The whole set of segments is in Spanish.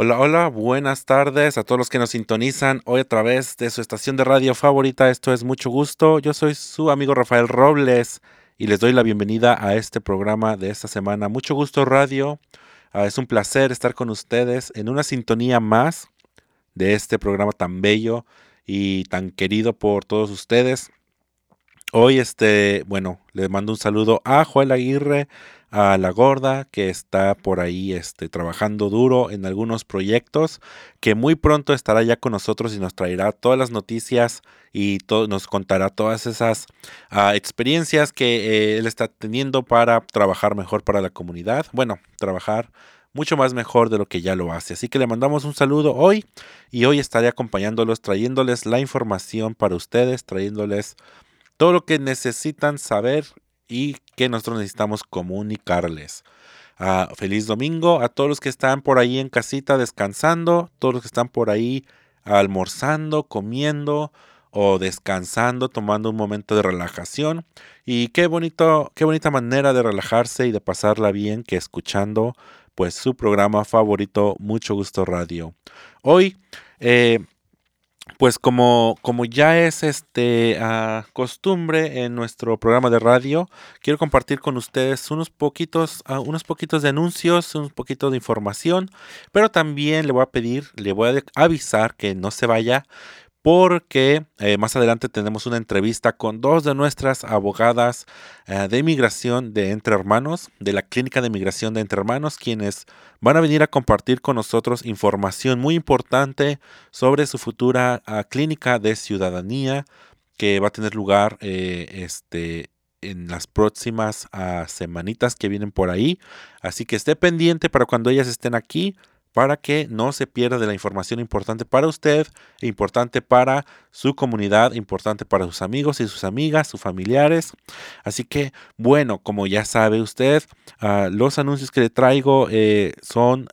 Hola, hola, buenas tardes a todos los que nos sintonizan hoy a través de su estación de radio favorita. Esto es mucho gusto. Yo soy su amigo Rafael Robles y les doy la bienvenida a este programa de esta semana. Mucho gusto radio. Ah, es un placer estar con ustedes en una sintonía más de este programa tan bello y tan querido por todos ustedes. Hoy, este, bueno, les mando un saludo a Joel Aguirre, a la gorda que está por ahí este, trabajando duro en algunos proyectos, que muy pronto estará ya con nosotros y nos traerá todas las noticias y nos contará todas esas uh, experiencias que eh, él está teniendo para trabajar mejor para la comunidad. Bueno, trabajar mucho más mejor de lo que ya lo hace. Así que le mandamos un saludo hoy y hoy estaré acompañándolos, trayéndoles la información para ustedes, trayéndoles todo lo que necesitan saber y que nosotros necesitamos comunicarles. Ah, feliz domingo a todos los que están por ahí en casita descansando, todos los que están por ahí almorzando, comiendo o descansando, tomando un momento de relajación. Y qué bonito, qué bonita manera de relajarse y de pasarla bien que escuchando pues su programa favorito, Mucho Gusto Radio. Hoy eh, pues como, como ya es este ah, costumbre en nuestro programa de radio, quiero compartir con ustedes unos poquitos, uh, unos poquitos de anuncios, unos poquitos de información, pero también le voy a pedir, le voy a avisar que no se vaya porque eh, más adelante tenemos una entrevista con dos de nuestras abogadas eh, de inmigración de Entre Hermanos, de la Clínica de Inmigración de Entre Hermanos, quienes van a venir a compartir con nosotros información muy importante sobre su futura ah, clínica de ciudadanía que va a tener lugar eh, este, en las próximas ah, semanitas que vienen por ahí. Así que esté pendiente para cuando ellas estén aquí para que no se pierda de la información importante para usted, importante para su comunidad, importante para sus amigos y sus amigas, sus familiares. Así que, bueno, como ya sabe usted, ah, los anuncios que le traigo eh, son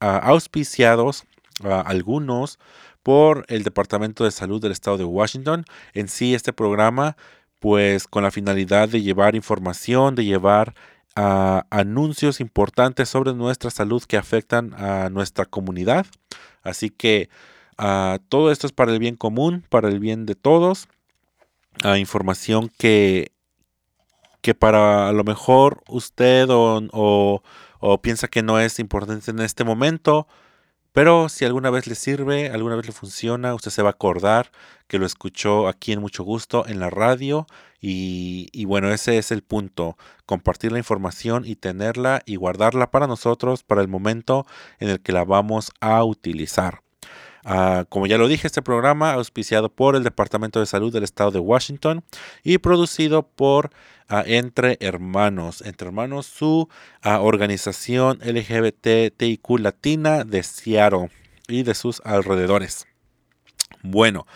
ah, auspiciados, ah, algunos, por el Departamento de Salud del Estado de Washington. En sí, este programa, pues con la finalidad de llevar información, de llevar anuncios importantes sobre nuestra salud que afectan a nuestra comunidad. Así que ah, todo esto es para el bien común, para el bien de todos. Uh, información que, que para a lo mejor usted o piensa que no es importante en este momento, pero si alguna vez le sirve, alguna vez le funciona, usted se va a acordar que lo escuchó aquí en mucho gusto en la radio. Y, bueno, ese es el punto, compartir la información y tenerla y guardarla para nosotros para el momento en el que la vamos a utilizar. Ah, como ya lo dije, este programa auspiciado por el Departamento de Salud del Estado de Washington y producido por ah, Entre Hermanos. Entre Hermanos, su ah, organización LGBTIQ latina de Seattle y de sus alrededores. Bueno,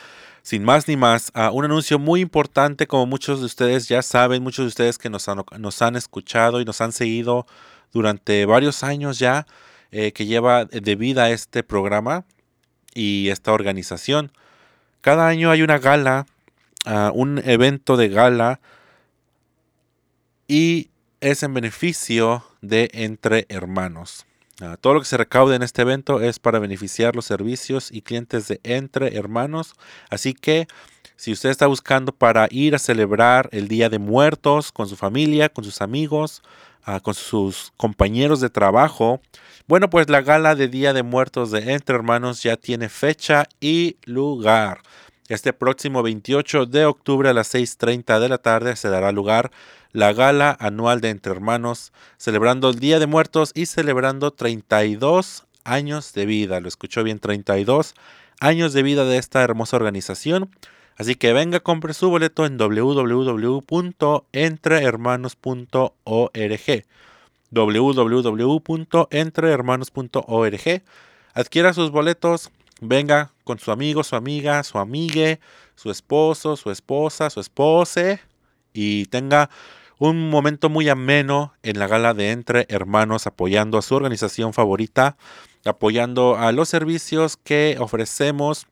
sin más ni más, un anuncio muy importante, como muchos de ustedes ya saben, muchos de ustedes que nos han, nos han escuchado y nos han seguido durante varios años ya, eh, que lleva de vida este programa y esta organización. Cada año hay una gala, ah, un evento de gala y es en beneficio de Entre Hermanos. Ah, todo lo que se recaude en este evento es para beneficiar los servicios y clientes de Entre Hermanos. Así que si usted está buscando para ir a celebrar el Día de Muertos con su familia, con sus amigos, ah, con sus compañeros de trabajo, bueno, pues la gala de Día de Muertos de Entre Hermanos ya tiene fecha y lugar. Este próximo 28 de octubre a las 6.30 de la tarde se dará lugar la gala anual de Entre Hermanos, celebrando el Día de Muertos y celebrando 32 años de vida. Lo escuchó bien, 32 años de vida de esta hermosa organización. Así que venga, compre su boleto en www.entrehermanos.org www.entrehermanos.org. Adquiera sus boletos, venga con su amigo, su amiga, su amigue, su esposo, su esposa, su esposa y tenga un momento muy ameno en la gala de Entre Hermanos apoyando a su organización favorita, apoyando a los servicios que ofrecemos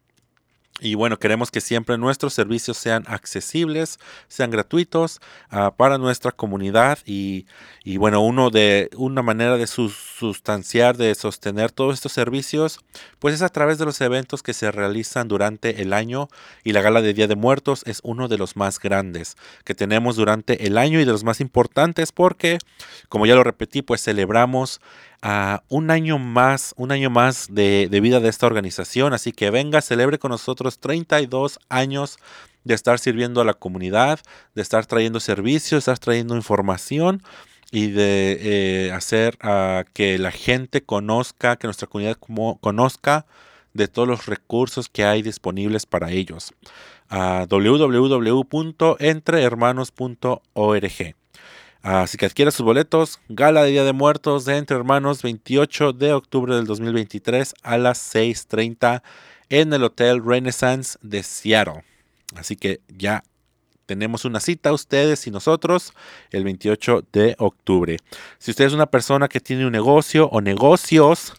Y bueno, queremos que siempre nuestros servicios sean accesibles, sean gratuitos uh, para nuestra comunidad y, y, bueno, uno de una manera de sustanciar, de sostener todos estos servicios, pues es a través de los eventos que se realizan durante el año y la gala de Día de Muertos es uno de los más grandes que tenemos durante el año y de los más importantes porque, como ya lo repetí, pues celebramos a un año más, un año más de, de, vida de esta organización. Así que venga, celebre con nosotros 32 años de estar sirviendo a la comunidad, de estar trayendo servicios, de estar trayendo información y de eh, hacer que la gente conozca, que nuestra comunidad conozca de todos los recursos que hay disponibles para ellos. Uh, www.entrehermanos.org. Así que adquiera sus boletos. Gala de Día de Muertos de Entre Hermanos, 28 de octubre del 2023 a las 6:30 en el Hotel Renaissance de Seattle. Así que ya tenemos una cita ustedes y nosotros el 28 de octubre. Si usted es una persona que tiene un negocio o negocios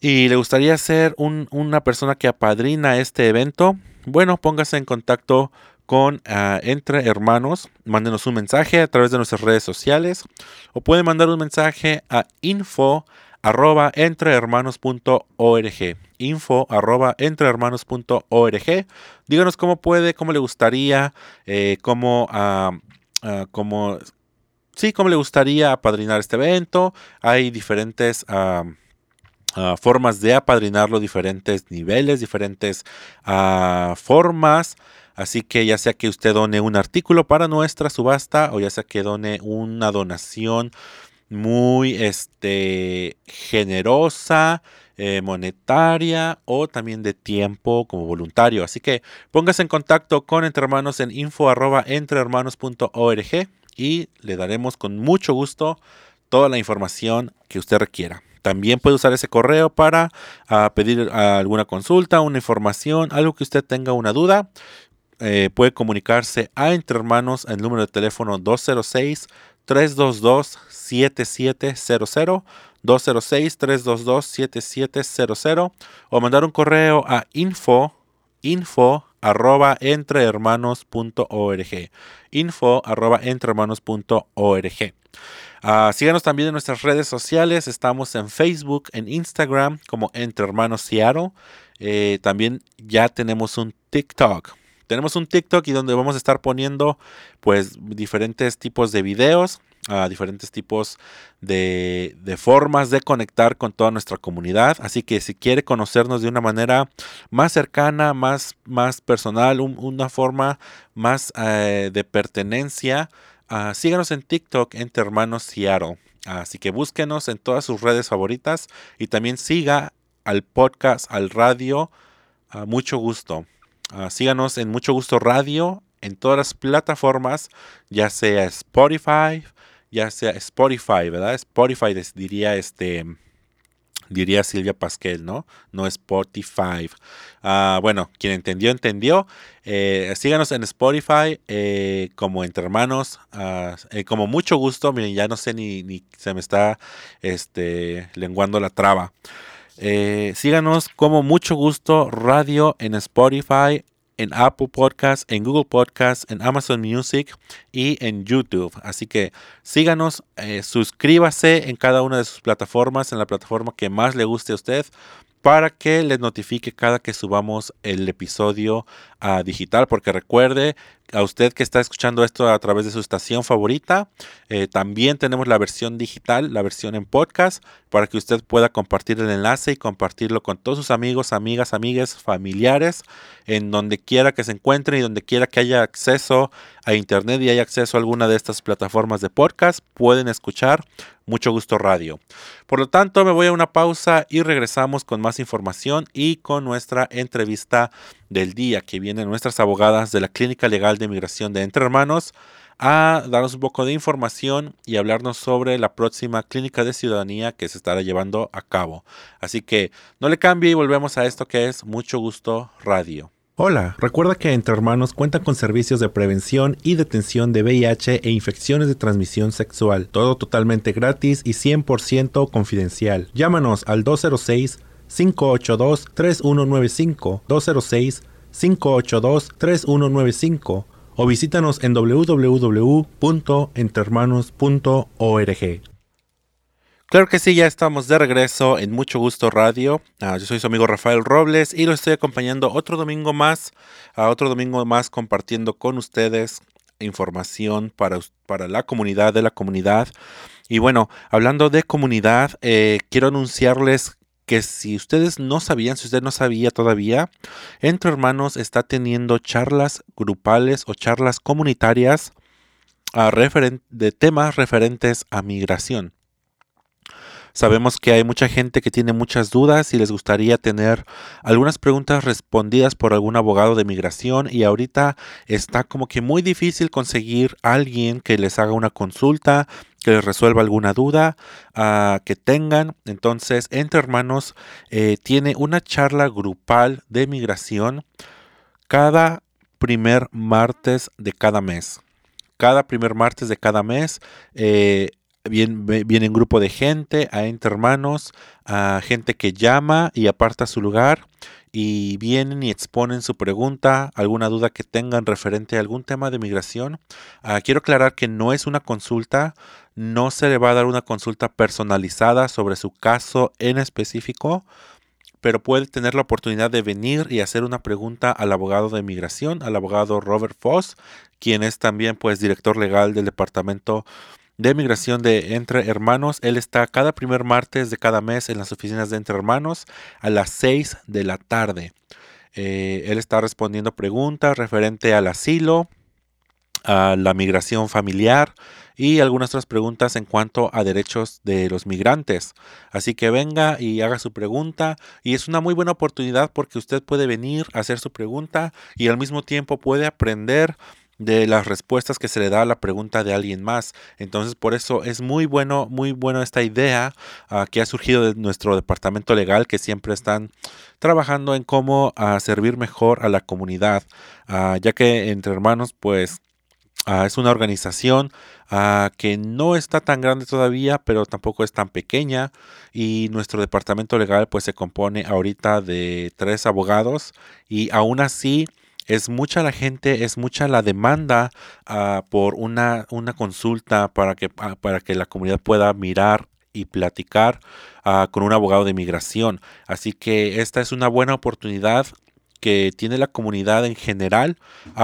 y le gustaría ser un, una persona que apadrina este evento, bueno, póngase en contacto con uh, Entre Hermanos. Mándenos un mensaje a través de nuestras redes sociales o pueden mandar un mensaje a info arroba entrehermanos.org info arroba entrehermanos.org díganos cómo puede, cómo le gustaría, eh, cómo, uh, uh, cómo, sí, cómo le gustaría apadrinar este evento. Hay diferentes formas de apadrinarlo, diferentes niveles, diferentes formas. Así que ya sea que usted done un artículo para nuestra subasta o ya sea que done una donación muy este, generosa, eh, monetaria o también de tiempo como voluntario. Así que póngase en contacto con Entre Hermanos en info y le daremos con mucho gusto toda la información que usted requiera. También puede usar ese correo para uh, pedir uh, alguna consulta, una información, algo que usted tenga una duda eh, puede comunicarse a Entre Hermanos el número de teléfono 206-322-7700, 206-322-7700 o mandar un correo a info, info arroba entrehermanos.org, info arroba entrehermanos.org. Uh, síganos también en nuestras redes sociales. Estamos en Facebook, en Instagram como Entre Hermanos Seattle. Eh, también ya tenemos un TikTok tenemos un TikTok y donde vamos a estar poniendo pues diferentes tipos de videos, uh, diferentes tipos de, formas de conectar con toda nuestra comunidad. Así que si quiere conocernos de una manera más cercana, más, más personal, un, una forma más uh, de pertenencia, uh, síganos en TikTok entre hermanos Seattle. Así que búsquenos en todas sus redes favoritas y también siga al podcast, al radio. mucho gusto. Uh, síganos en Mucho Gusto Radio en todas las plataformas, ya sea Spotify, ya sea Spotify, ¿verdad? Spotify diría este diría Silvia Pasquel, ¿no? No Spotify. Uh, bueno, quien entendió, entendió. Eh, síganos en Spotify eh, como entre hermanos, uh, eh, como mucho gusto. Miren, ya no sé ni, ni se me está este, lenguando la traba. Eh, síganos como mucho gusto radio en Spotify, en Apple Podcasts, en Google Podcasts, en Amazon Music y en YouTube. Así que síganos, eh, suscríbase en cada una de sus plataformas, en la plataforma que más le guste a usted para que les notifique cada que subamos el episodio uh, digital, porque recuerde a usted que está escuchando esto a través de su estación favorita, eh, también tenemos la versión digital, la versión en podcast, para que usted pueda compartir el enlace y compartirlo con todos sus amigos, amigas, amigues, familiares, en donde quiera que se encuentren y donde quiera que haya acceso a internet y haya acceso a alguna de estas plataformas de podcast, pueden escuchar mucho gusto radio. Por lo tanto, me voy a una pausa y regresamos con más información y con nuestra entrevista del día que vienen nuestras abogadas de la Clínica Legal de Migración de Entre Hermanos a darnos un poco de información y hablarnos sobre la próxima clínica de ciudadanía que se estará llevando a cabo. Así que no le cambie y volvemos a esto que es Mucho Gusto Radio. Hola, recuerda que Entre Hermanos cuenta con servicios de prevención y detención de VIH e infecciones de transmisión sexual. Todo totalmente gratis y 100% confidencial. Llámanos al 206 582 3195 206 582-3195 o visítanos en www.entrehermanos.org. Claro que sí, ya estamos de regreso en Mucho Gusto Radio. Ah, yo soy su amigo Rafael Robles y lo estoy acompañando otro domingo más, otro domingo más compartiendo con ustedes información para, para la comunidad de la comunidad. Y bueno, hablando de comunidad, eh, quiero anunciarles que si ustedes no sabían, si usted no sabía todavía, Entre Hermanos está teniendo charlas grupales o charlas comunitarias a de temas referentes a migración. Sabemos que hay mucha gente que tiene muchas dudas y les gustaría tener algunas preguntas respondidas por algún abogado de migración y ahorita está como que muy difícil conseguir a alguien que les haga una consulta, que les resuelva alguna duda uh, que tengan. Entonces, Entre Hermanos eh, tiene una charla grupal de migración cada primer martes de cada mes. Cada primer martes de cada mes eh, Viene, viene, un grupo de gente, a entre hermanos, a gente que llama y aparta su lugar y vienen y exponen su pregunta, alguna duda que tengan referente a algún tema de migración. Ah, quiero aclarar que no es una consulta, no se le va a dar una consulta personalizada sobre su caso en específico, pero puede tener la oportunidad de venir y hacer una pregunta al abogado de migración, al abogado Robert Foss, quien es también pues director legal del departamento de migración de Entre Hermanos. Él está cada primer martes de cada mes en las oficinas de Entre Hermanos a las 6 de la tarde. Eh, él está respondiendo preguntas referente al asilo, a la migración familiar y algunas otras preguntas en cuanto a derechos de los migrantes. Así que venga y haga su pregunta y es una muy buena oportunidad porque usted puede venir a hacer su pregunta y al mismo tiempo puede aprender de las respuestas que se le da a la pregunta de alguien más. Entonces, por eso es muy bueno, muy bueno esta idea ah, que ha surgido de nuestro departamento legal, que siempre están trabajando en cómo uh, servir mejor a la comunidad, uh, ya que entre hermanos, pues es una organización que no está tan grande todavía, pero tampoco es tan pequeña. Y nuestro departamento legal pues se compone ahorita de tres abogados y aún así es mucha la gente, es mucha la demanda uh, por una, consulta para que, uh, para que la comunidad pueda mirar y platicar uh, con un abogado de migración. Así que esta es una buena oportunidad que tiene la comunidad en general.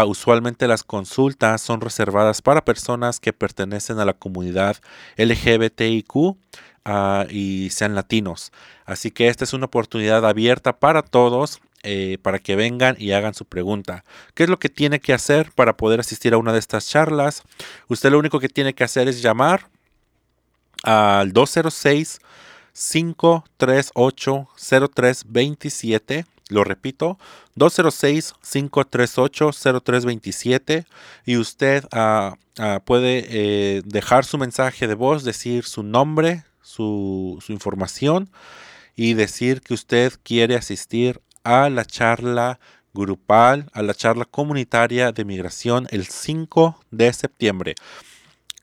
usualmente las consultas son reservadas para personas que pertenecen a la comunidad LGBTIQ y sean latinos. Así que esta es una oportunidad abierta para todos eh, para que vengan y hagan su pregunta. ¿Qué es lo que tiene que hacer para poder asistir a una de estas charlas? Usted lo único que tiene que hacer es llamar al 206 538 0327. Lo repito, 206-538-0327 y usted uh, uh, puede eh, dejar su mensaje de voz, decir su nombre, su, su información y decir que usted quiere asistir a la charla grupal, a la charla comunitaria de migración el 5 de septiembre.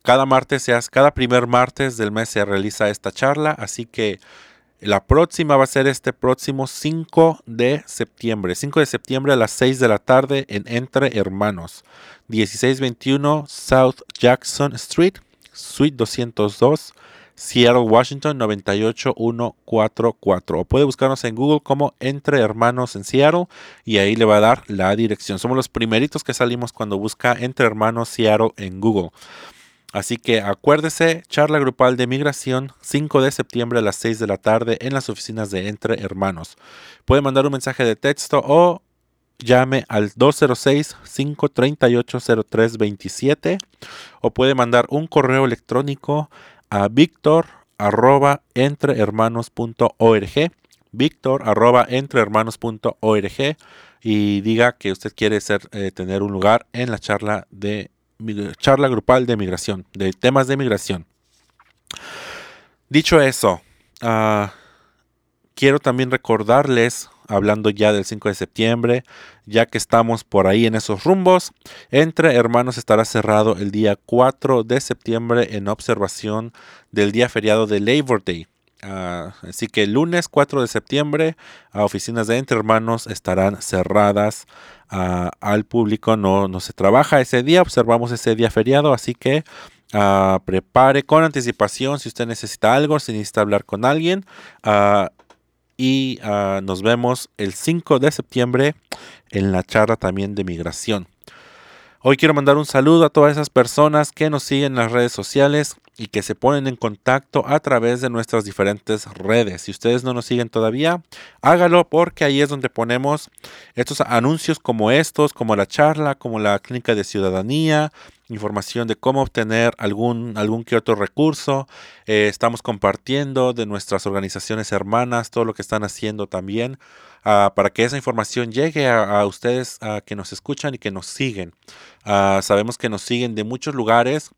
Cada martes, cada primer martes del mes se realiza esta charla, así que la próxima va a ser este próximo 5 de septiembre. 5 de septiembre a las 6 de la tarde en Entre Hermanos. 1621 South Jackson Street, Suite 202, Seattle, Washington 98144. O puede buscarnos en Google como Entre Hermanos en Seattle y ahí le va a dar la dirección. Somos los primeritos que salimos cuando busca Entre Hermanos Seattle en Google. Así que acuérdese, charla grupal de migración 5 de septiembre a las 6 de la tarde en las oficinas de Entre Hermanos. Puede mandar un mensaje de texto o llame al 206-538-0327 o puede mandar un correo electrónico a Víctor arroba entrehermanos.org Víctor arroba entrehermanos.org y diga que usted quiere ser, eh, tener un lugar en la charla de charla grupal de migración, de temas de migración. Dicho eso, uh, quiero también recordarles hablando ya del 5 de septiembre, ya que estamos por ahí en esos rumbos. Entre Hermanos estará cerrado el día 4 de septiembre en observación del día feriado de Labor Day. Ah, así que el lunes 4 de septiembre, a oficinas de Entre Hermanos estarán cerradas ah, al público. No, no se trabaja ese día, observamos ese día feriado, así que ah, prepare con anticipación si usted necesita algo, si necesita hablar con alguien. Y nos vemos el 5 de septiembre en la charla también de migración. Hoy quiero mandar un saludo a todas esas personas que nos siguen en las redes sociales y que se ponen en contacto a través de nuestras diferentes redes. Si ustedes no nos siguen todavía, hágalo porque ahí es donde ponemos estos anuncios como estos, como la charla, como la clínica de ciudadanía, información de cómo obtener algún, algún que otro recurso. Eh, estamos compartiendo de nuestras organizaciones hermanas todo lo que están haciendo también. Ah, para que esa información llegue a, ustedes que nos escuchan y que nos siguen. Ah, sabemos que nos siguen de muchos lugares.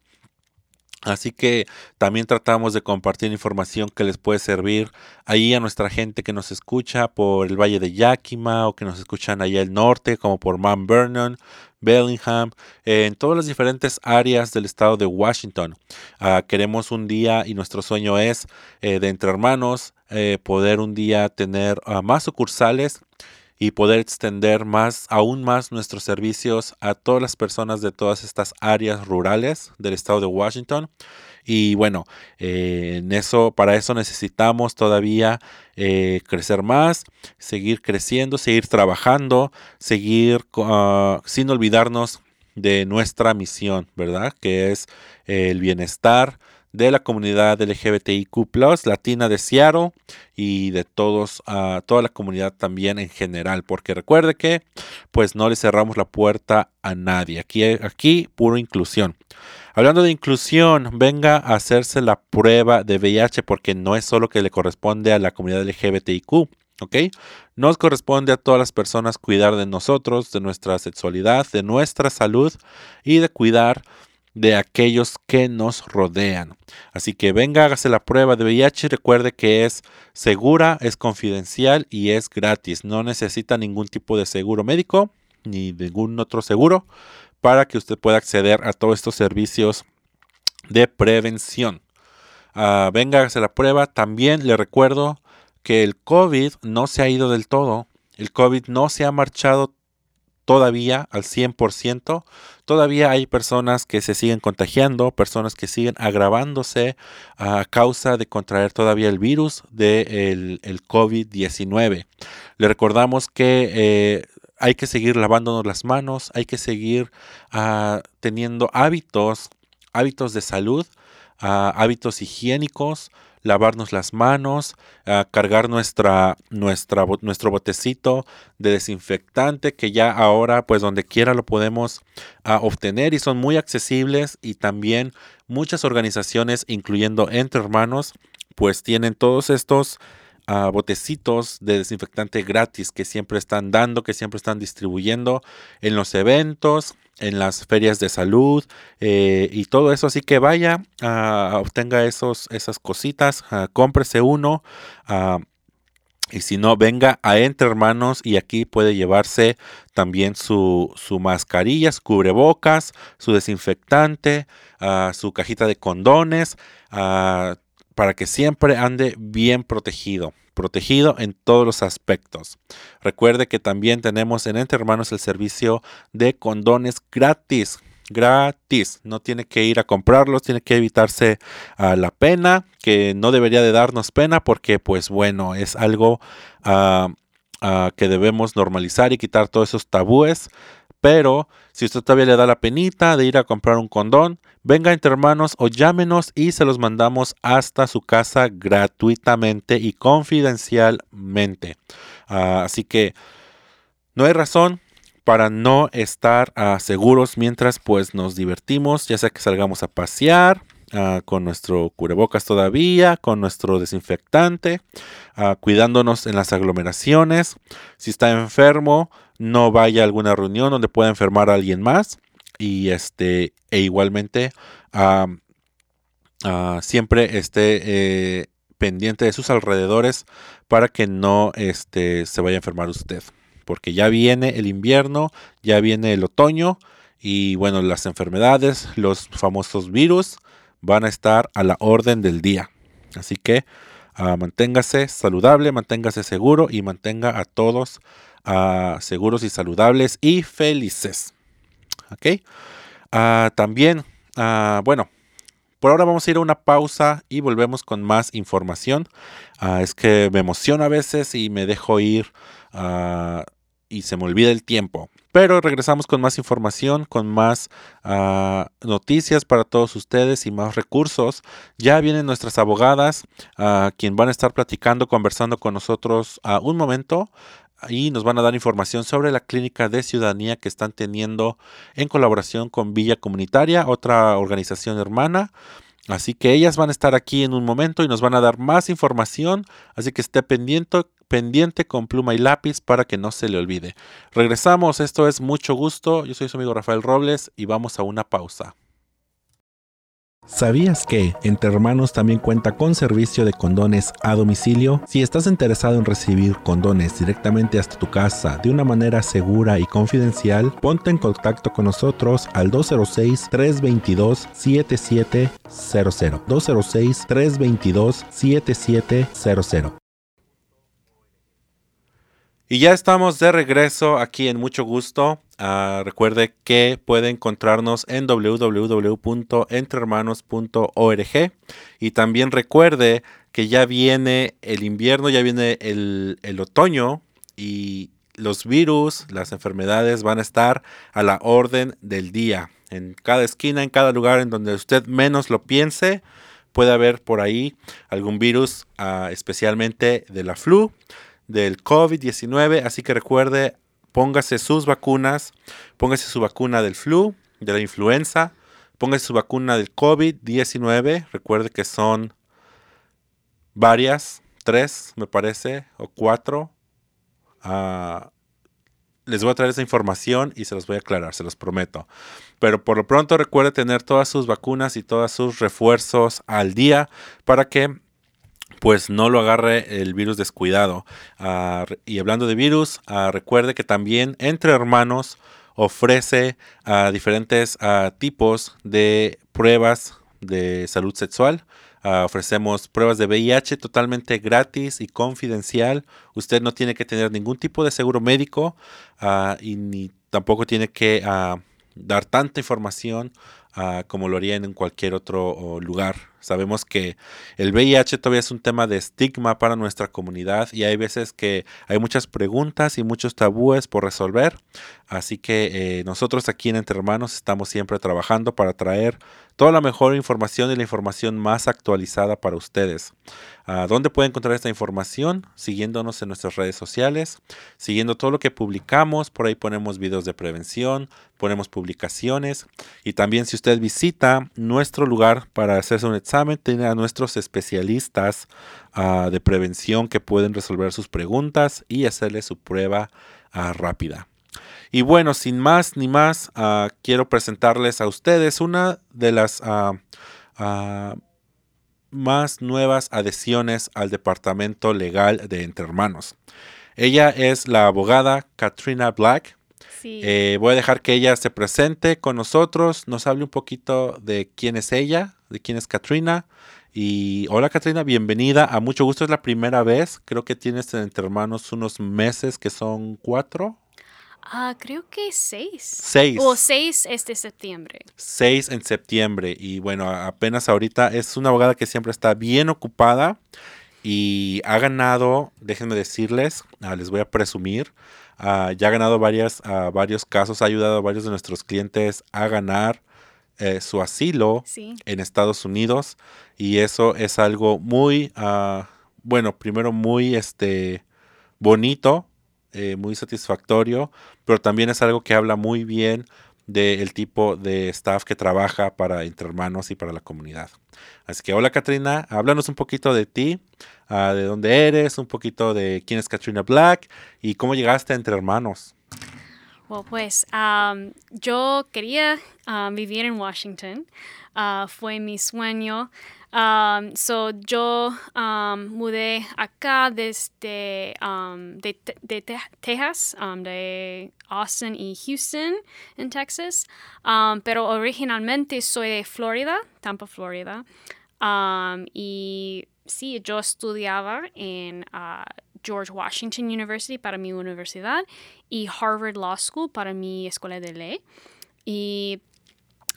Así que también tratamos de compartir información que les puede servir ahí a nuestra gente que nos escucha por el Valle de Yakima o que nos escuchan allá al norte, como por Mount Vernon, Bellingham, en todas las diferentes áreas del estado de Washington. Ah, queremos un día y nuestro sueño es eh, de entre hermanos eh, poder un día tener más sucursales y poder extender más, aún más nuestros servicios a todas las personas de todas estas áreas rurales del estado de Washington. Y bueno, eh, en eso, para eso necesitamos todavía eh, crecer más, seguir creciendo, seguir trabajando, seguir ah, sin olvidarnos de nuestra misión, ¿verdad? Que es el bienestar de la comunidad LGBTIQ latina de Seattle y de todos, a toda la comunidad también en general, porque recuerde que pues no le cerramos la puerta a nadie. Aquí, aquí puro inclusión. Hablando de inclusión, venga a hacerse la prueba de VIH porque no es solo que le corresponde a la comunidad LGBTIQ, ¿ok? Nos corresponde a todas las personas cuidar de nosotros, de nuestra sexualidad, de nuestra salud y de cuidar de aquellos que nos rodean. Así que venga, hágase la prueba de VIH. Recuerde que es segura, es confidencial y es gratis. No necesita ningún tipo de seguro médico ni ningún otro seguro para que usted pueda acceder a todos estos servicios de prevención. Uh, venga, hágase la prueba. También le recuerdo que el COVID no se ha ido del todo. El COVID no se ha marchado todavía al 100%. Todavía hay personas que se siguen contagiando, personas que siguen agravándose a causa de contraer todavía el virus del el COVID-19. Le recordamos que eh, hay que seguir lavándonos las manos, hay que seguir ah, teniendo hábitos, hábitos de salud, ah, hábitos higiénicos, lavarnos las manos, cargar nuestra, nuestra, nuestro botecito de desinfectante que ya ahora pues donde quiera lo podemos obtener y son muy accesibles y también muchas organizaciones incluyendo Entre Hermanos pues tienen todos estos botecitos de desinfectante gratis que siempre están dando, que siempre están distribuyendo en los eventos, en las ferias de salud eh, y todo eso. Así que vaya, obtenga esos, esas cositas, cómprese uno. y si no, venga a Entre Hermanos y aquí puede llevarse también su, su mascarilla, su cubrebocas, su desinfectante, su cajita de condones, para que siempre ande bien protegido protegido en todos los aspectos. Recuerde que también tenemos en Entre Hermanos el servicio de condones gratis. Gratis, no tiene que ir a comprarlos, tiene que evitarse ah, la pena, que no debería de darnos pena porque pues bueno, es algo ah, ah, que debemos normalizar y quitar todos esos tabúes pero si usted todavía le da la penita de ir a comprar un condón, venga entre hermanos o llámenos y se los mandamos hasta su casa gratuitamente y confidencialmente. Ah, así que no hay razón para no estar ah, seguros mientras pues nos divertimos, ya sea que salgamos a pasear, Ah, con nuestro cubrebocas todavía, con nuestro desinfectante, ah, cuidándonos en las aglomeraciones. Si está enfermo, no vaya a alguna reunión donde pueda enfermar a alguien más. Y este, e igualmente, ah, siempre esté eh, pendiente de sus alrededores para que no este, se vaya a enfermar usted. Porque ya viene el invierno, ya viene el otoño y bueno, las enfermedades, los famosos virus van a estar a la orden del día. Así que Ah, manténgase saludable, manténgase seguro y mantenga a todos ah, seguros y saludables y felices. ¿Ok? Ah, también, bueno, por ahora vamos a ir a una pausa y volvemos con más información. es que me emociona a veces y me dejo ir y se me olvida el tiempo. Pero regresamos con más información, con más ah, noticias para todos ustedes y más recursos. Ya vienen nuestras abogadas, uh, quien van a estar platicando, conversando con nosotros a un momento y nos van a dar información sobre la clínica de ciudadanía que están teniendo en colaboración con Villa Comunitaria, otra organización hermana. Así que ellas van a estar aquí en un momento y nos van a dar más información, así que esté pendiente, pendiente con pluma y lápiz para que no se le olvide. Regresamos, esto es mucho gusto, yo soy su amigo Rafael Robles y vamos a una pausa. ¿Sabías que Entre Hermanos también cuenta con servicio de condones a domicilio? Si estás interesado en recibir condones directamente hasta tu casa de una manera segura y confidencial, ponte en contacto con nosotros al 206-322-7700. 206-322-7700. Y ya estamos de regreso aquí en Mucho Gusto. Ah, recuerde que puede encontrarnos en www.entrehermanos.org y también recuerde que ya viene el invierno, ya viene el, otoño y los virus, las enfermedades van a estar a la orden del día. En cada esquina, en cada lugar en donde usted menos lo piense, puede haber por ahí algún virus, ah, especialmente de la flu del COVID-19, así que recuerde, póngase sus vacunas, póngase su vacuna del flu, de la influenza, póngase su vacuna del COVID-19, recuerde que son varias, tres me parece, o cuatro. Ah, les voy a traer esa información y se los voy a aclarar, se los prometo. Pero por lo pronto recuerde tener todas sus vacunas y todos sus refuerzos al día para que pues no lo agarre el virus descuidado. Ah, y hablando de virus, ah, recuerde que también Entre Hermanos ofrece uh, diferentes tipos de pruebas de salud sexual. ofrecemos pruebas de VIH totalmente gratis y confidencial. Usted no tiene que tener ningún tipo de seguro médico y ni tampoco tiene que dar tanta información como lo haría en cualquier otro lugar. Sabemos que el VIH todavía es un tema de estigma para nuestra comunidad y hay veces que hay muchas preguntas y muchos tabúes por resolver. Así que eh, nosotros aquí en Entre Hermanos estamos siempre trabajando para traer toda la mejor información y la información más actualizada para ustedes. Ah, ¿Dónde pueden encontrar esta información? Siguiéndonos en nuestras redes sociales, siguiendo todo lo que publicamos. Por ahí ponemos videos de prevención, ponemos publicaciones y también si usted visita nuestro lugar para hacerse un examen, tiene a nuestros especialistas ah, de prevención que pueden resolver sus preguntas y hacerle su prueba ah, rápida. Y bueno, sin más ni más, ah, quiero presentarles a ustedes una de las más nuevas adhesiones al Departamento Legal de Entre Hermanos. Ella es la abogada Katrina Black. Eh, voy a dejar que ella se presente con nosotros, nos hable un poquito de quién es ella, de quién es Katrina. Y hola Katrina, bienvenida. A mucho gusto, es la primera vez. Creo que tienes entre hermanos unos meses que son cuatro. Ah, creo que seis. Seis. O seis este septiembre. Seis en septiembre. Y bueno, apenas ahorita es una abogada que siempre está bien ocupada y ha ganado, déjenme decirles, ah, les voy a presumir, Ah, ya ha ganado varias, ah, varios casos, ha ayudado a varios de nuestros clientes a ganar eh, su asilo en Estados Unidos. Y eso es algo muy, ah, bueno, primero muy este, bonito, eh, muy satisfactorio, pero también es algo que habla muy bien del tipo de staff que trabaja para Entre Hermanos y para la comunidad. Así que hola Katrina, háblanos un poquito de ti, uh, de dónde eres, un poquito de quién es Katrina Black y cómo llegaste a Entre Hermanos. Bueno, pues um, yo quería um, vivir en Washington, uh, fue mi sueño. Um, so yo mudé acá desde de, de, de, Texas, de Austin y Houston en Texas, pero originalmente soy de Florida, Tampa, Florida. Y sí, yo estudiaba en uh, George Washington University para mi universidad y Harvard Law School para mi escuela de ley. Y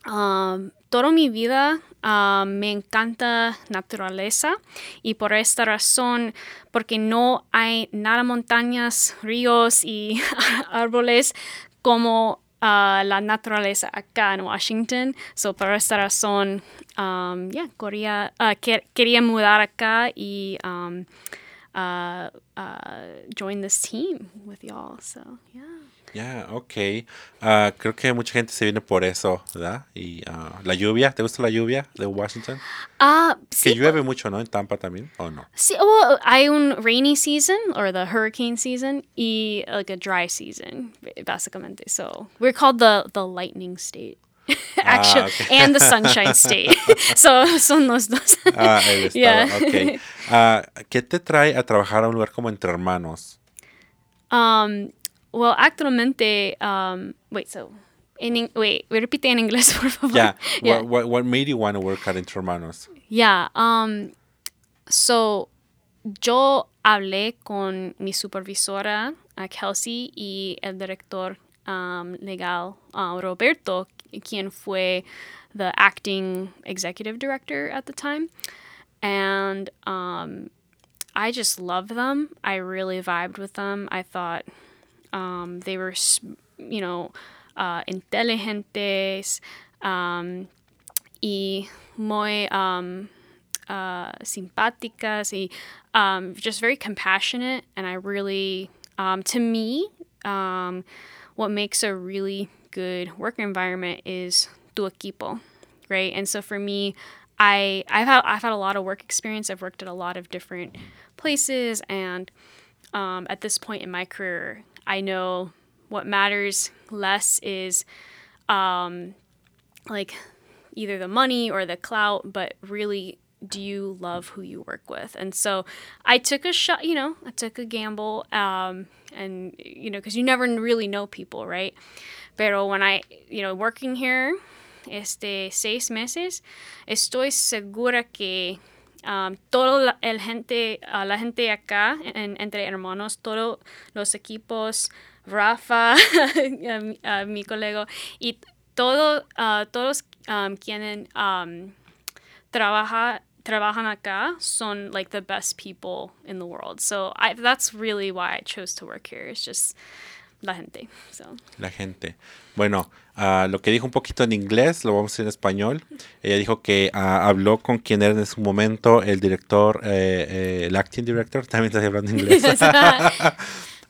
um, toda mi vida uh, me encanta naturaleza y por esta razón, porque no hay nada montañas, ríos y árboles como uh, la naturaleza acá en Washington. So por esta razón, um, quería, quer quería mudar acá y um, uh, uh, join this team with y'all. So yeah. Yeah, ok. Ah, creo que mucha gente se viene por eso, ¿verdad? Y ah, la lluvia, ¿te gusta la lluvia de Washington? Ah, Que sí, llueve mucho, ¿no? En Tampa también, ¿o no? sí, well, hay un rainy season or the hurricane season y like a dry season, básicamente. So we're called the the lightning state. Actually, okay. and the sunshine state. so son los dos. Ah, el estado, Yeah. ok. Ah, ¿Qué te trae a trabajar a un lugar como Entre Hermanos? Um, well, actualmente, um, wait, so, in, wait, repite en inglés, por favor. Yeah. Yeah. What, what, what made you want to work at Entre Hermanos? Yeah, um, so, yo hablé con mi supervisora, Kelsey, y el director um, legal, uh, Roberto, quien fue the acting executive director at the time. And um, I just loved them. I really vibed with them. I thought um, they were, you know, uh, inteligentes um, y muy um, uh, simpáticas y um, just very compassionate. And I really, um, to me, um, what makes a really good work environment is tu equipo, right? And so for me, I I've had I've had a lot of work experience. I've worked at a lot of different places, and um, at this point in my career, I know what matters less is um, like either the money or the clout, but really, do you love who you work with? And so I took a shot, you know, I took a gamble, um, and you know, because you never really know people, right? Pero when I, you know, working here, este seis meses, estoy segura que um, todo la, el gente, uh, la gente acá, en, entre hermanos, todos los equipos, Rafa, mi- a mi colega, y todo, uh, todos um, quienes um, trabaja, trabajan acá son like the best people in the world. So I, that's really why I chose to work here. It's just la gente. So La gente. Bueno, ah, lo que dijo un poquito en inglés, lo vamos a decir en español. Ella dijo que ah, habló con quien era en su momento el director, eh, eh, el acting director, también estoy hablando inglés.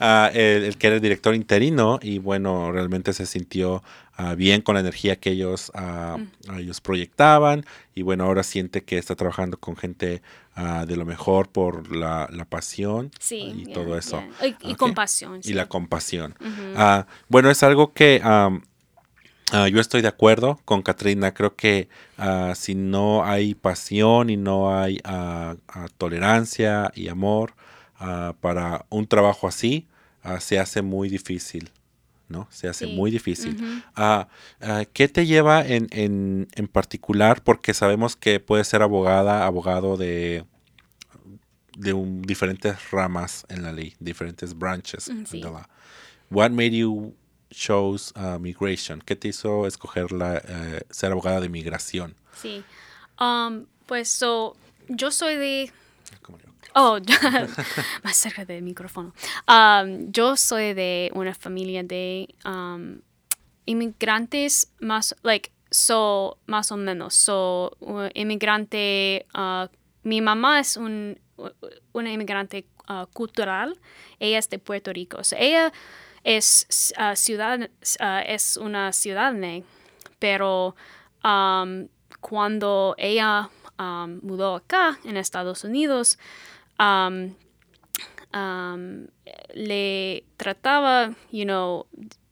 Ah, el, el que era el director interino y bueno, realmente se sintió ah, bien con la energía que ellos, ah, ellos proyectaban y bueno, ahora siente que está trabajando con gente ah, de lo mejor por la, la pasión sí. y yeah, todo eso. yeah. Y, compasión. Y la compasión. Ah, bueno, es algo que ah, yo estoy de acuerdo con Katrina. Creo que ah, si no hay pasión y no hay ah, ah, tolerancia y amor ah, para un trabajo así, ah, se hace muy difícil. ¿No? Se hace Sí. muy difícil. Ah, ah, ¿Qué te lleva en, en, en particular? Porque sabemos que puedes ser abogada, abogado de, de un- diferentes ramas en la ley, diferentes branches Mm, sí. What made you chose uh, migration? ¿Qué te hizo escoger la, eh, ser abogada de migración? Sí. Um, pues, so, yo soy de. Oh, más cerca del micrófono. Um, yo soy de una familia de um, inmigrantes más, like, so, más o menos. So, uh, inmigrante, uh, mi mamá es un, una inmigrante uh, cultural. Ella es de Puerto Rico. So, ella es uh, ciudad, es una ciudadana, pero um, cuando ella mudó acá en Estados Unidos, um, um, le trataba, you know,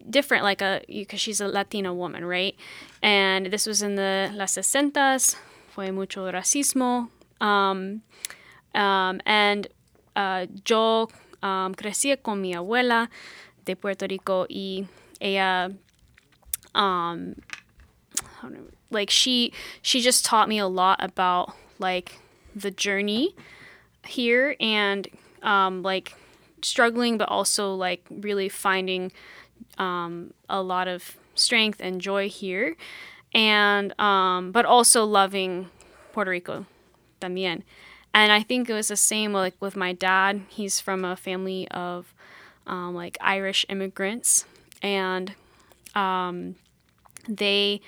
different, like a, because she's a Latina woman, right? And this was in the las sesentas, fue mucho racismo. Um, um, and uh, yo um, crecí con mi abuela de Puerto Rico y ella um like she she just taught me a lot about like the journey here and um, like struggling, but also like really finding um, a lot of strength and joy here, and um, but also loving Puerto Rico también. And I think it was the same like with my dad. He's from a family of um, like Irish immigrants, and um, they,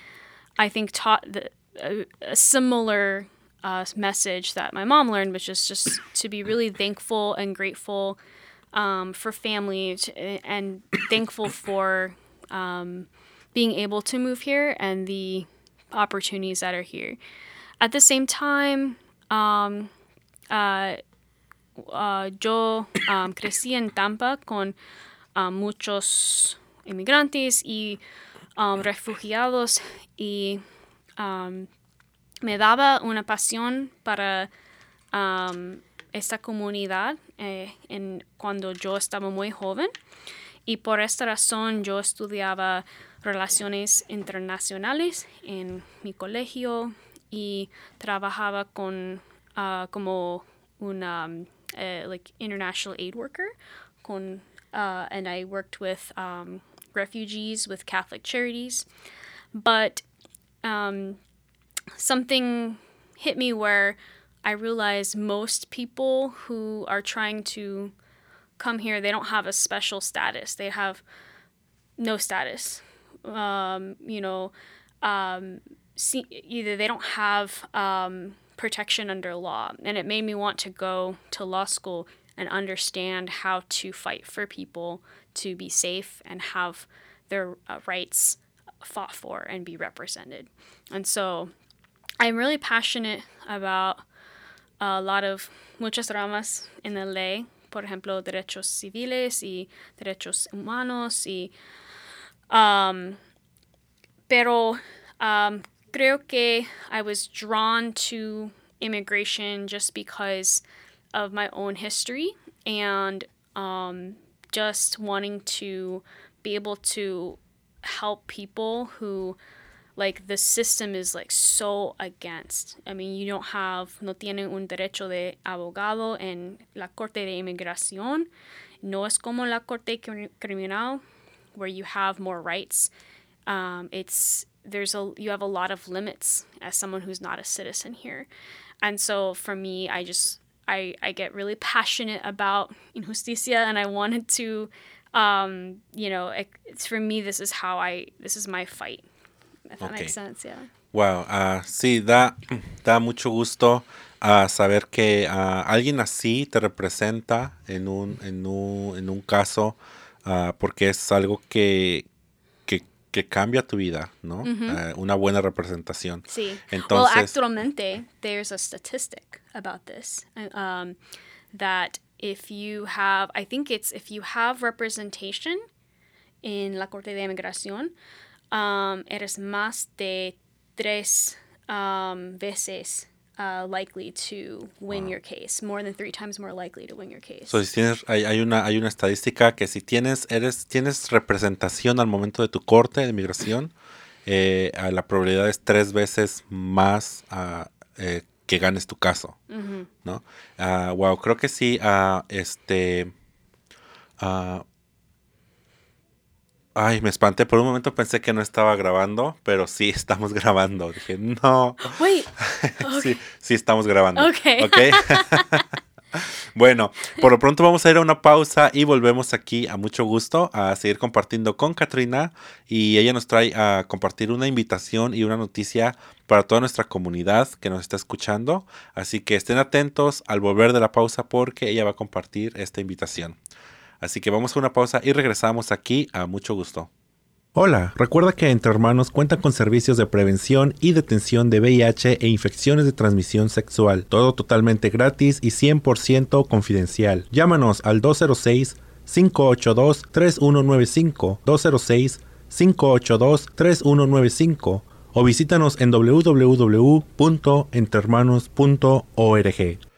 I think, taught the, a, a similar uh, message that my mom learned, which is just to be really thankful and grateful um, for family to, and thankful for um, being able to move here and the opportunities that are here. At the same time, um, uh, uh, yo um, crecí en Tampa con uh, muchos inmigrantes y um, refugiados y um, me daba una pasión para esta comunidad eh, en, cuando yo estaba muy joven. Y por esta razón yo estudiaba relaciones internacionales en mi colegio y trabajaba con uh, como una uh, like international aid worker con uh, and I worked with um, refugees with Catholic Charities. But um, something hit me where I realized most people who are trying to come here, they don't have a special status. They have no status. Um, you know, um, see, either they don't have um, protection under law. And it made me want to go to law school and understand how to fight for people to be safe and have their uh, rights fought for and be represented. And so I'm really passionate about a lot of muchas ramas en la ley, por ejemplo, derechos civiles y derechos humanos y um, pero um, creo que I was drawn to immigration just because of my own history and um, just wanting to be able to help people who like the system is like so against. I mean, you don't have no tienen un derecho de abogado en la Corte de Inmigración. No es como la Corte Criminal where you have more rights. Um, it's there's a you have a lot of limits as someone who's not a citizen here. And so for me, I just I, I get really passionate about injusticia and I wanted to um, you know, it, it's for me this is how I this is my fight if that Okay. makes sense, yeah. Wow, ah, sí, da, da mucho gusto ah, saber que ah, alguien así te representa en un, en un, en un caso, porque es algo que, que, que cambia tu vida, ¿no? Una buena representación. Sí. well, Entonces, actualmente, there's a statistic about this uh, um, that if you have, I think it's if you have representation in la Corte de Inmigración, um, eres más de tres um, veces uh, likely to win your case, more than three times more likely to win your case. so, si tienes, hay, hay una, hay una estadística que si tienes, eres, tienes representación al momento de tu corte de migración, eh, la probabilidad es tres veces más eh, que ganes tu caso. ¿no? Ah, wow, creo que sí, ah, este... ay, me espanté, por un momento pensé que no estaba grabando, pero sí estamos grabando. Dije, no, Wait. sí, sí estamos grabando. Ok. ¿ok? bueno, por lo pronto vamos a ir a una pausa y volvemos aquí a mucho gusto a seguir compartiendo con Katrina y ella nos trae a compartir una invitación y una noticia para toda nuestra comunidad que nos está escuchando. Así que estén atentos al volver de la pausa porque ella va a compartir esta invitación. Así que vamos a una pausa y regresamos aquí a mucho gusto. Hola, recuerda que Entre Hermanos cuenta con servicios de prevención y detención de VIH e infecciones de transmisión sexual, todo totalmente gratis y 100% confidencial. Llámanos al 206-582-3195, 206-582-3195 o visítanos en www.entrehermanos.org.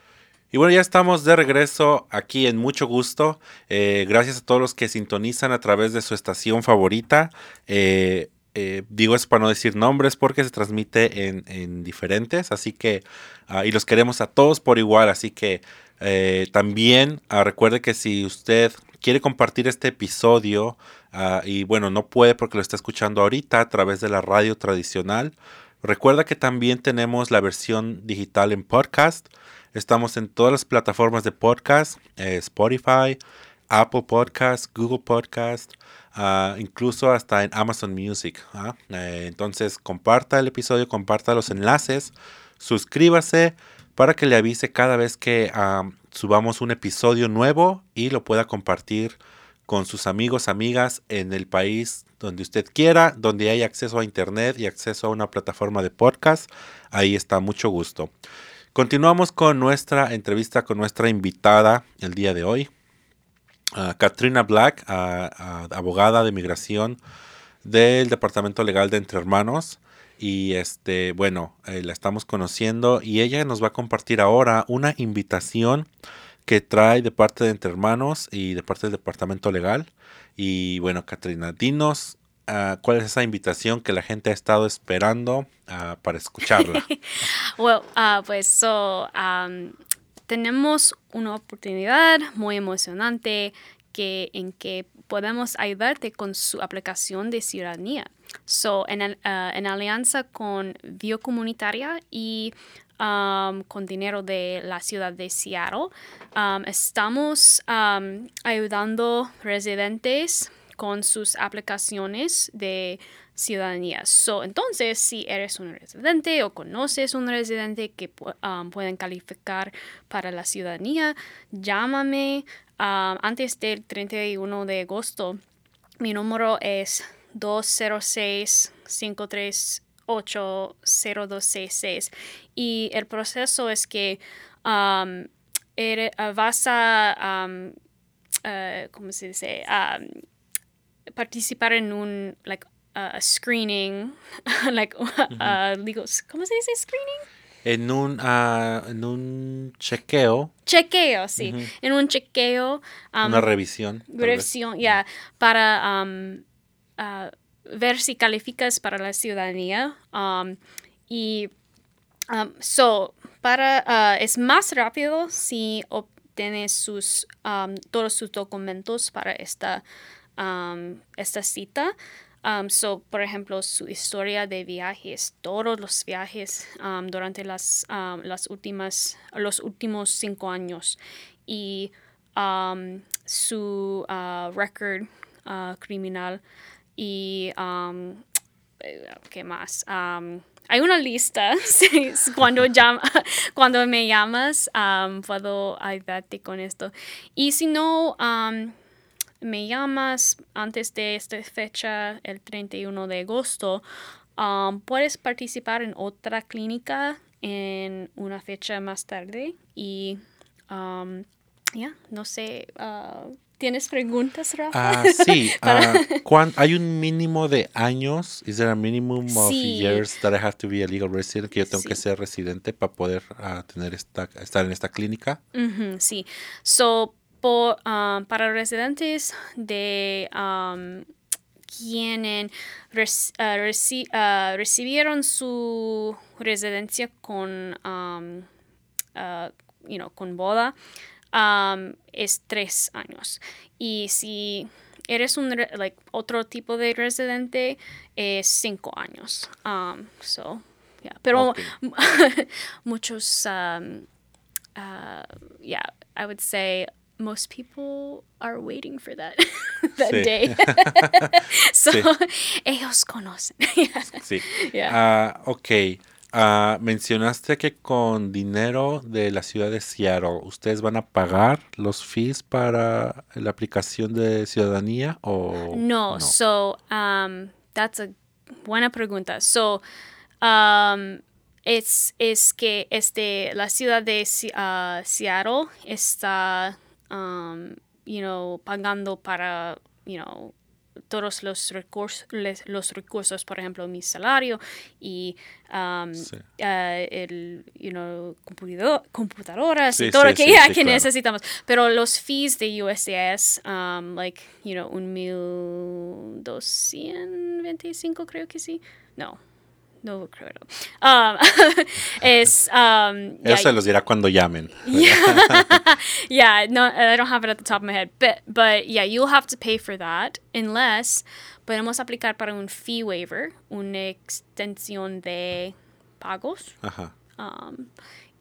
Y bueno, ya estamos de regreso aquí en mucho gusto. Eh, gracias a todos los que sintonizan a través de su estación favorita. Eh, eh, digo eso para no decir nombres porque se transmite en, diferentes, así que, ah, y los queremos a todos por igual, así que también ah, recuerde que si usted quiere compartir este episodio ah, y bueno, no puede porque lo está escuchando ahorita a través de la radio tradicional, recuerda que también tenemos la versión digital en podcast. Estamos en todas las plataformas de podcast, eh, Spotify, Apple Podcast, Google Podcast, Ah, incluso hasta en Amazon Music. ¿ah? Eh, entonces comparta el episodio, comparta los enlaces, suscríbase para que le avise cada vez que subamos un episodio nuevo y lo pueda compartir con sus amigos, amigas en el país donde usted quiera, donde hay acceso a internet y acceso a una plataforma de podcast. Ahí está, mucho gusto. Continuamos con nuestra entrevista con nuestra invitada el día de hoy. Katrina Black, abogada de migración del Departamento Legal de Entre Hermanos. Y este, bueno, eh, la estamos conociendo y ella nos va a compartir ahora una invitación que trae de parte de Entre Hermanos y de parte del Departamento Legal. Y bueno, Katrina, dinos ah, cuál es esa invitación que la gente ha estado esperando ah, para escucharla. well, uh, pues so, tenemos una oportunidad muy emocionante que, en que podemos ayudarte con su aplicación de ciudadanía. So, en, en alianza con Biocomunitaria y con dinero de la ciudad de Seattle, estamos ayudando residentes con sus aplicaciones de ciudadanía. So, entonces, si eres un residente o conoces un residente que um, pueden calificar para la ciudadanía, llámame um, antes del 31 de agosto. Mi número es 206-538-0266 y el proceso es que um, vas a, uh, ¿cómo se dice? Participar en un like screening, like uh, legal, ¿cómo se dice screening? En un, uh, en un chequeo. Chequeo, sí. En un chequeo. Um, Una revisión. Revisión, ya. para um, uh, ver si calificas para la ciudadanía. Um, y um, so, para, uh, es más rápido si obtienes sus, um, todos sus documentos para esta, um, esta cita. Um, so, por ejemplo, su historia de viajes, todos los viajes um, durante las, um, las últimas, los últimos cinco años y um, su uh, record uh, criminal y ¿qué más? hay una lista. cuando, llama, cuando me llamas, puedo ayudarte con esto. Y si no, me llamas antes de esta fecha, el 31 de agosto, um, puedes participar en otra clínica en una fecha más tarde y um, ya, no sé. Uh, ¿Tienes preguntas, Rafa? Ah, sí. uh, ¿Hay un mínimo de años? ¿Is there a minimum of years that I have to be a legal resident? Que yo tengo que ser residente para poder uh, tener esta, estar en esta clínica. sí. So, por, um, para residentes de um, quienes uh, uh, recibieron su residencia con, um, uh, you know, con boda es tres años. Y si eres un like, otro tipo de residente es cinco años. so, yeah. Pero muchos, um, yeah, I would say most people are waiting for that, that day. so, ellos conocen. sí. Yeah. Uh, ok. Uh, mencionaste que con dinero de la ciudad de Seattle, ¿ustedes van a pagar los fees para la aplicación de ciudadanía o no? no? So, um, that's a buena pregunta. So, um, es, es que este, la ciudad de uh, Seattle está um, you know, pagando para, you know, todos los recursos, los recursos, por ejemplo, mi salario y um, uh, el, you know, computadoras y todo lo que, ya que necesitamos. Pero los fees de USCIS, um, like, you know, un mil veinticinco creo que sí. No, no creo. Um, es, um, Eso se los dirá cuando llamen. Yeah. yeah, no, I don't have it at the top of my head. But, but yeah, you'll have to pay for that unless podemos aplicar para un fee waiver, una extensión de pagos. Ajá. Um,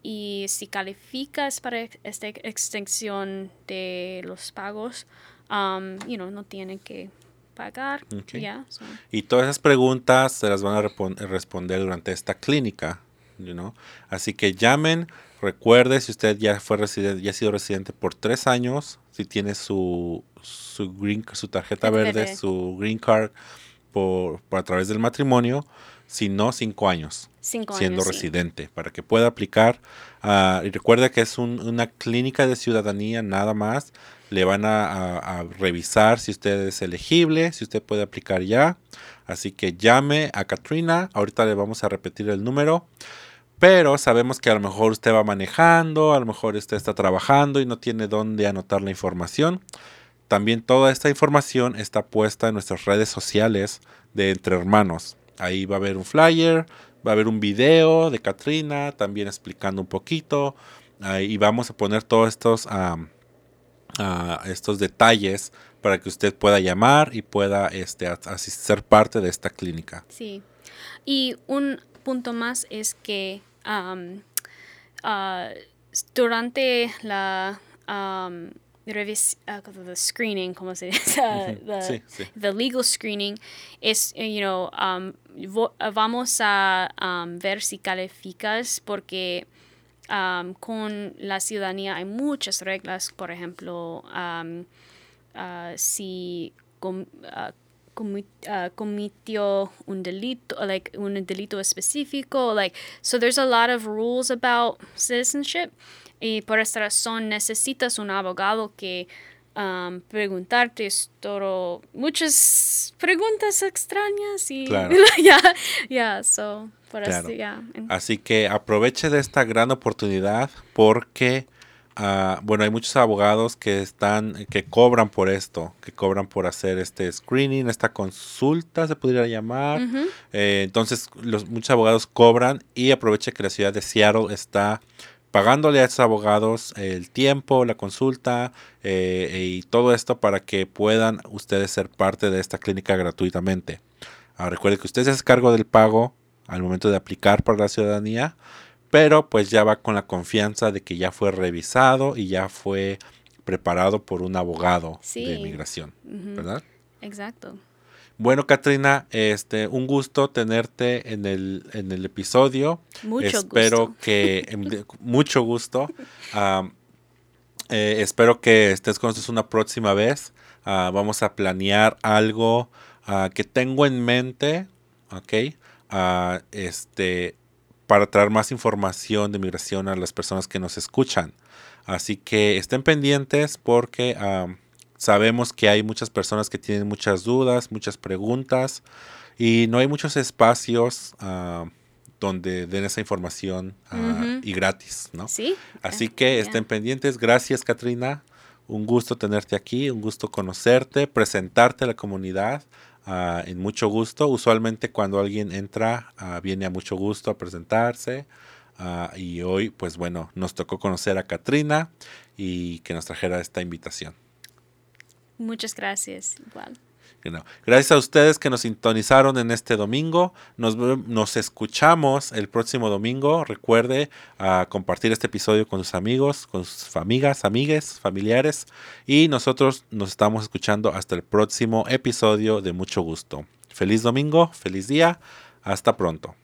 y si calificas para esta extensión de los pagos, um, you know, no tienen que pagar. Y todas esas preguntas se las van a responder durante esta clínica. You Así que llamen, recuerde si usted ya fue residente, ya ha sido residente por tres años, si tiene su, su, green, su tarjeta verde, su green card por, a través del matrimonio, si no, cinco años. siendo residente, para que pueda aplicar. Ah, y recuerde que es una clínica de ciudadanía nada más le van a, revisar si usted es elegible, si usted puede aplicar ya. Así que llame a Katrina. Ahorita le vamos a repetir el número. Pero sabemos que a lo mejor usted va manejando, a lo mejor usted está trabajando y no tiene dónde anotar la información. También toda esta información está puesta en nuestras redes sociales de Entre Hermanos. Ahí va a haber un flyer, va a haber un video de Katrina también explicando un poquito. y vamos a poner todos estos estos detalles para que usted pueda llamar y pueda este, ser parte de esta clínica. Sí. Y un punto más es que um, uh, durante la um, uh, screening, ¿cómo se dice? the, legal screening es, you know, um, vamos a ver si calificas porque con la ciudadanía hay muchas reglas, por ejemplo, uh, si com, uh, cometió un delito, like un delito específico, like so there's a lot of rules about citizenship y por esta razón necesitas un abogado que um, preguntarte todo, muchas preguntas extrañas y ya, yeah, so Así que aproveche de esta gran oportunidad porque, ah, bueno, hay muchos abogados que están, que cobran por esto, que cobran por hacer este screening, esta consulta se podría llamar. Eh, entonces, los, muchos abogados cobran y aproveche que la ciudad de Seattle está pagándole a esos abogados el tiempo, la consulta eh, y todo esto para que puedan ustedes ser parte de esta clínica gratuitamente. Ah, recuerde que usted se hace cargo del pago al momento de aplicar para la ciudadanía, pero pues ya va con la confianza de que ya fue revisado y ya fue preparado por un abogado de inmigración, ¿verdad? Exacto. Bueno, Katrina, este, un gusto tenerte en el, en el episodio. Mucho espero que, em, mucho gusto. Eh, espero que estés con nosotros una próxima vez. Ah, vamos a planear algo ah, que tengo en mente, ¿ok? Este, para traer más información de migración a las personas que nos escuchan. Así que estén pendientes porque sabemos que hay muchas personas que tienen muchas dudas, muchas preguntas y no hay muchos espacios donde den esa información y gratis, ¿no? Sí. Así que estén pendientes. Gracias, Katrina. Un gusto tenerte aquí, un gusto conocerte, presentarte a la comunidad. Ah, en mucho gusto. Usualmente cuando alguien entra, uh, viene a mucho gusto a presentarse. Uh, y hoy, pues bueno, nos tocó conocer a Katrina y que nos trajera esta invitación. Muchas gracias, igual. Gracias a ustedes que nos sintonizaron en este domingo. Nos, escuchamos el próximo domingo. Recuerde a compartir este episodio con sus amigos, con sus amigas, amigues, familiares. Y nosotros nos estamos escuchando hasta el próximo episodio de Mucho Gusto. Feliz domingo, feliz día. Hasta pronto.